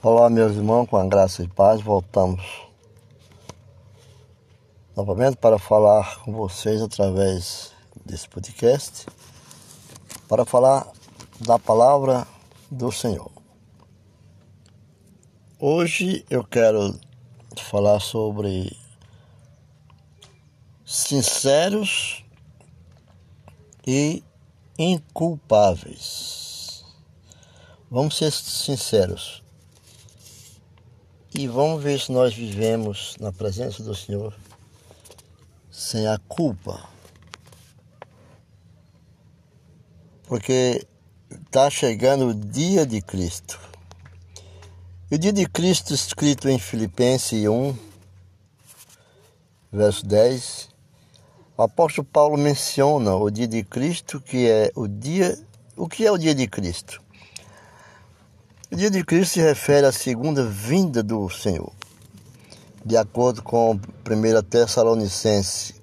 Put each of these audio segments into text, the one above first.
Olá, meus irmãos, com a graça e paz, voltamos novamente para falar com vocês através desse podcast, para falar da palavra do Senhor. Hoje eu quero falar sobre sinceros e inculpáveis. Vamos ser sinceros e vamos ver se nós vivemos na presença do Senhor sem a culpa. Porque está chegando o dia de Cristo. E o dia de Cristo, escrito em Filipenses 1, verso 10, o apóstolo Paulo menciona o dia de Cristo, que é o dia. O que é o dia de Cristo? O dia de Cristo se refere à segunda vinda do Senhor, de acordo com 1 Tessalonicense,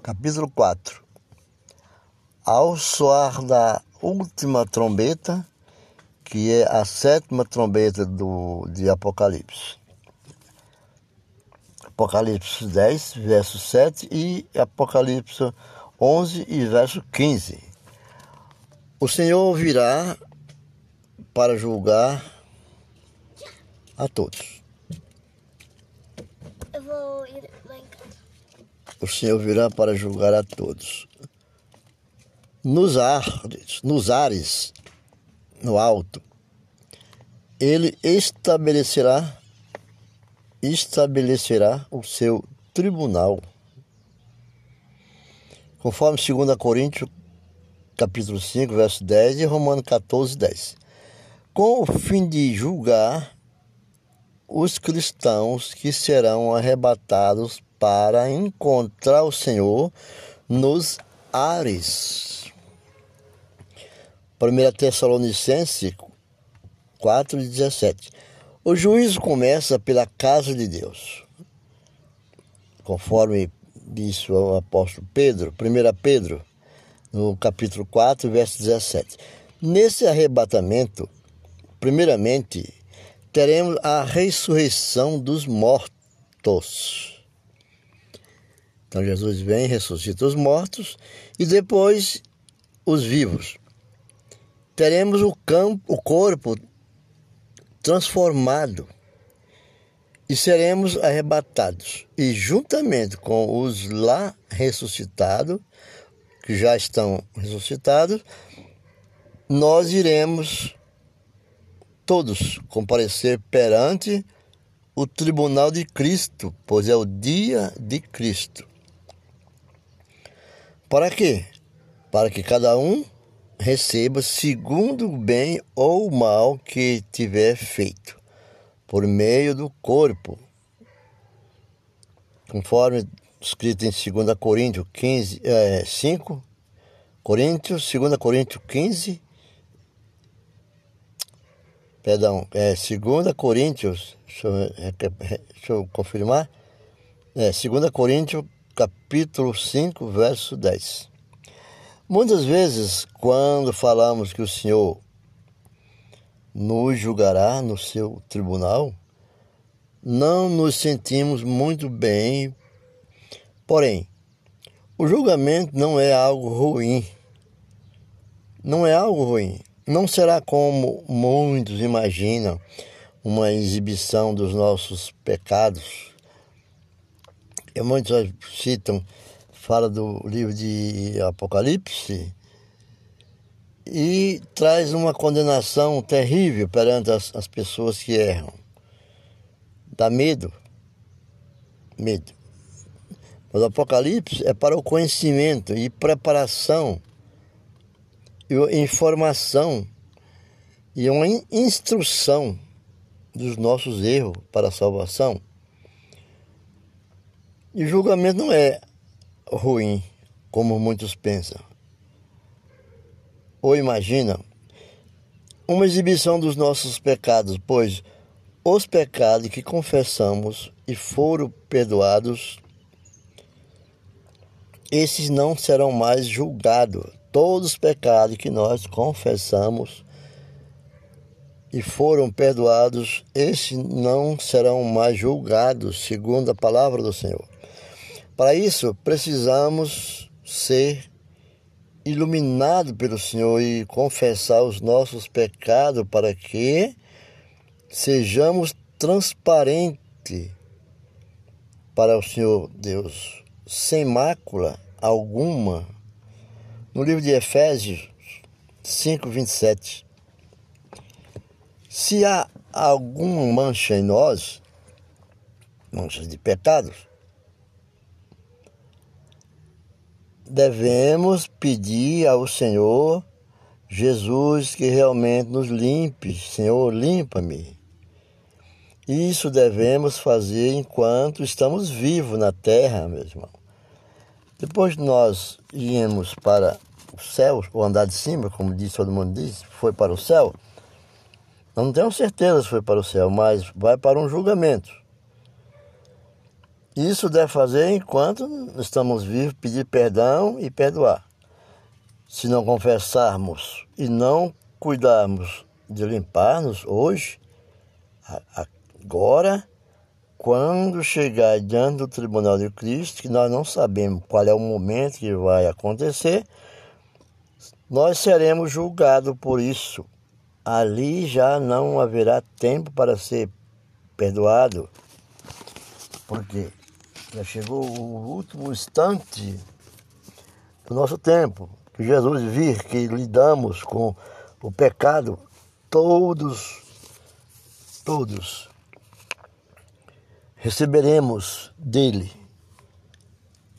capítulo 4. Ao soar da última trombeta, que é a sétima trombeta do, de Apocalipse. Apocalipse 10, verso 7 e Apocalipse 11 e verso 15. O Senhor virá para julgar a todos. Eu vou ir lá em casa. O Senhor virá para julgar a todos. Nos ares, nos ares, no alto, ele estabelecerá estabelecerá o seu tribunal. Conforme 2 Coríntios capítulo 5, verso 10 e Romanos 14, 10 com o fim de julgar os cristãos que serão arrebatados para encontrar o Senhor nos ares. 1 Tessalonicense 4,17 O juízo começa pela casa de Deus, conforme disse o apóstolo Pedro, 1 Pedro, no capítulo 4, verso 17. Nesse arrebatamento, Primeiramente, teremos a ressurreição dos mortos. Então Jesus vem, ressuscita os mortos e depois os vivos. Teremos o campo, o corpo transformado e seremos arrebatados. E juntamente com os lá ressuscitados, que já estão ressuscitados, nós iremos todos comparecer perante o tribunal de Cristo, pois é o dia de Cristo. Para quê? Para que cada um receba segundo o bem ou o mal que tiver feito, por meio do corpo. Conforme escrito em 2 Coríntios 15, é, 5, Coríntios, 2 Coríntios 15, perdão, é 2 Coríntios, deixa eu, deixa eu confirmar, é 2 Coríntios capítulo 5, verso 10. Muitas vezes, quando falamos que o Senhor nos julgará no seu tribunal, não nos sentimos muito bem, porém, o julgamento não é algo ruim. Não é algo ruim. Não será como muitos imaginam uma exibição dos nossos pecados. E muitos citam, fala do livro de Apocalipse e traz uma condenação terrível perante as, as pessoas que erram. Dá medo. Medo. Mas o Apocalipse é para o conhecimento e preparação informação e uma instrução dos nossos erros para a salvação. E o julgamento não é ruim, como muitos pensam. Ou imaginam uma exibição dos nossos pecados, pois os pecados que confessamos e foram perdoados, esses não serão mais julgados todos os pecados que nós confessamos e foram perdoados, esses não serão mais julgados, segundo a palavra do Senhor. Para isso, precisamos ser iluminados pelo Senhor e confessar os nossos pecados para que sejamos transparentes para o Senhor Deus, sem mácula alguma. No livro de Efésios 5, 27. Se há alguma mancha em nós, manchas de pecados, devemos pedir ao Senhor Jesus que realmente nos limpe. Senhor, limpa-me. Isso devemos fazer enquanto estamos vivos na terra, meu irmão. Depois nós íamos para o céu, ou andar de cima, como diz todo mundo diz, foi para o céu. Não tenho certeza se foi para o céu, mas vai para um julgamento. Isso deve fazer enquanto estamos vivos, pedir perdão e perdoar. Se não confessarmos e não cuidarmos de limpar-nos hoje, agora, quando chegar diante do tribunal de Cristo, que nós não sabemos qual é o momento que vai acontecer, nós seremos julgados por isso. Ali já não haverá tempo para ser perdoado, porque já chegou o último instante do nosso tempo, que Jesus vir que lidamos com o pecado, todos, todos receberemos dele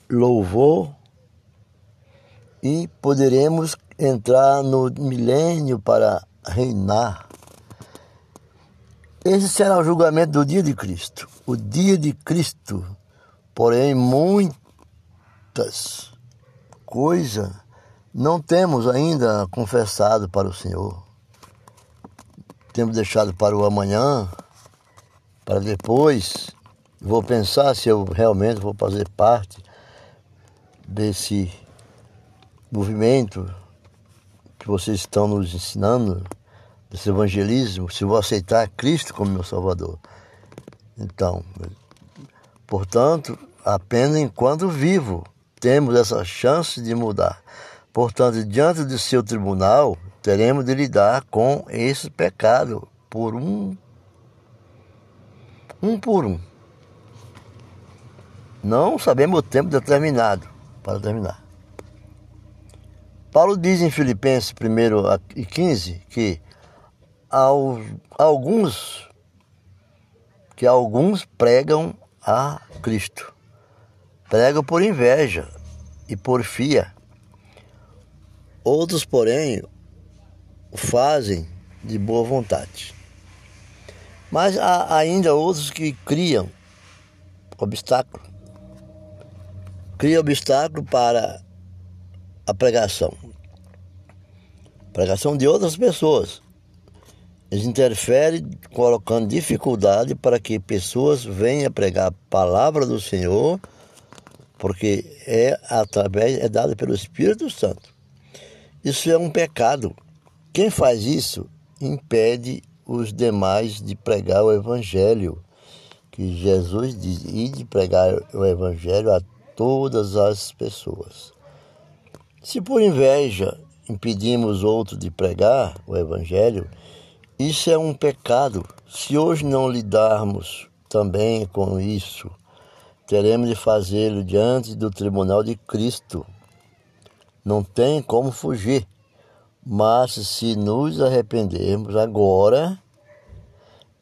louvor e poderemos entrar no milênio para reinar. Esse será o julgamento do dia de Cristo. O dia de Cristo, porém, muitas coisas não temos ainda confessado para o Senhor. Temos deixado para o amanhã, para depois. Vou pensar se eu realmente vou fazer parte desse movimento que vocês estão nos ensinando, desse evangelismo, se vou aceitar Cristo como meu Salvador. Então, portanto, apenas enquanto vivo temos essa chance de mudar. Portanto, diante do seu tribunal, teremos de lidar com esse pecado por um um por um. Não sabemos o tempo determinado para terminar. Paulo diz em Filipenses 1 e 15 que alguns que alguns pregam a Cristo. Pregam por inveja e porfia. Outros, porém, o fazem de boa vontade. Mas há ainda outros que criam obstáculo. Criam obstáculo para a pregação. Pregação de outras pessoas. Eles interferem colocando dificuldade para que pessoas venham pregar a palavra do Senhor, porque é através é dada pelo Espírito Santo. Isso é um pecado. Quem faz isso impede os demais de pregar o evangelho, que Jesus diz, de pregar o evangelho a todas as pessoas. Se por inveja impedimos outro de pregar o Evangelho, isso é um pecado. Se hoje não lidarmos também com isso, teremos de fazê-lo diante do tribunal de Cristo. Não tem como fugir. Mas se nos arrependermos agora,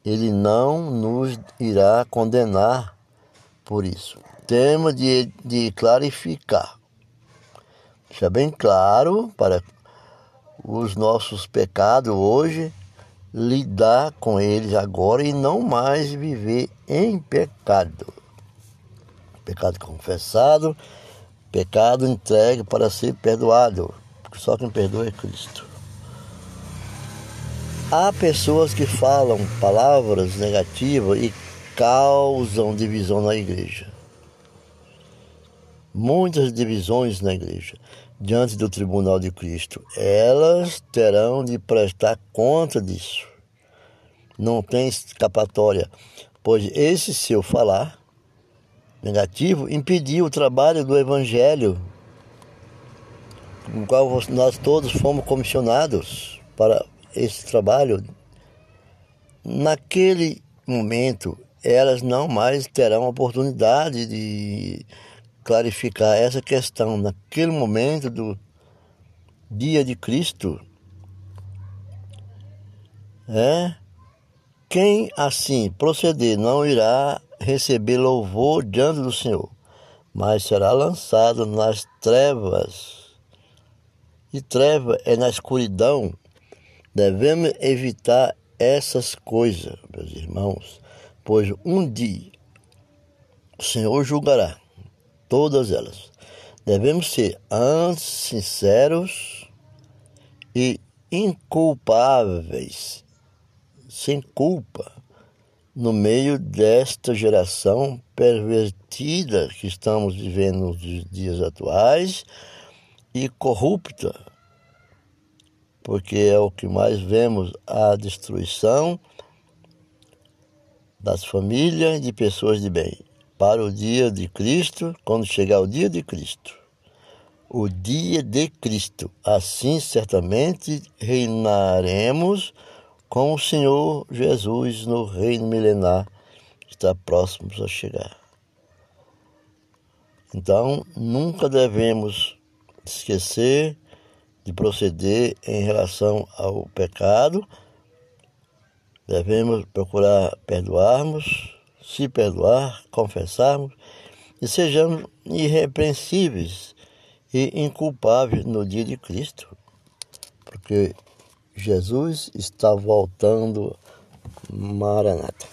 ele não nos irá condenar por isso. Temos de, de clarificar Deixa bem claro para os nossos pecados hoje, lidar com eles agora e não mais viver em pecado. Pecado confessado, pecado entregue para ser perdoado, porque só quem perdoa é Cristo. Há pessoas que falam palavras negativas e causam divisão na igreja muitas divisões na igreja diante do tribunal de Cristo. Elas terão de prestar conta disso. não tem escapatória, pois esse seu falar negativo impediu o trabalho do Evangelho, com o qual nós todos fomos comissionados para esse trabalho. Naquele momento, elas não mais terão oportunidade de clarificar essa questão. Naquele momento do dia de Cristo, é, quem assim proceder não irá receber louvor diante do Senhor, mas será lançado nas trevas. E treva é na escuridão. Devemos evitar essas coisas, meus irmãos, pois um dia o Senhor julgará todas elas. Devemos ser sinceros e inculpáveis, sem culpa, no meio desta geração pervertida que estamos vivendo nos dias atuais e corrupta, porque é o que mais vemos a destruição das famílias e de pessoas de bem. Para o dia de Cristo, quando chegar o dia de Cristo, o dia de Cristo, assim certamente reinaremos com o Senhor Jesus no reino milenar que está próximo a chegar. Então, nunca devemos esquecer de proceder em relação ao pecado. Devemos procurar perdoarmos, se perdoar, confessarmos e sejamos irrepreensíveis e inculpáveis no dia de Cristo, porque Jesus está voltando, Maranata.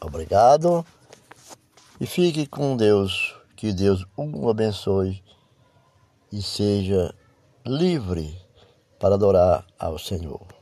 Obrigado e fique com Deus, que Deus o abençoe e seja livre para adorar ao Senhor.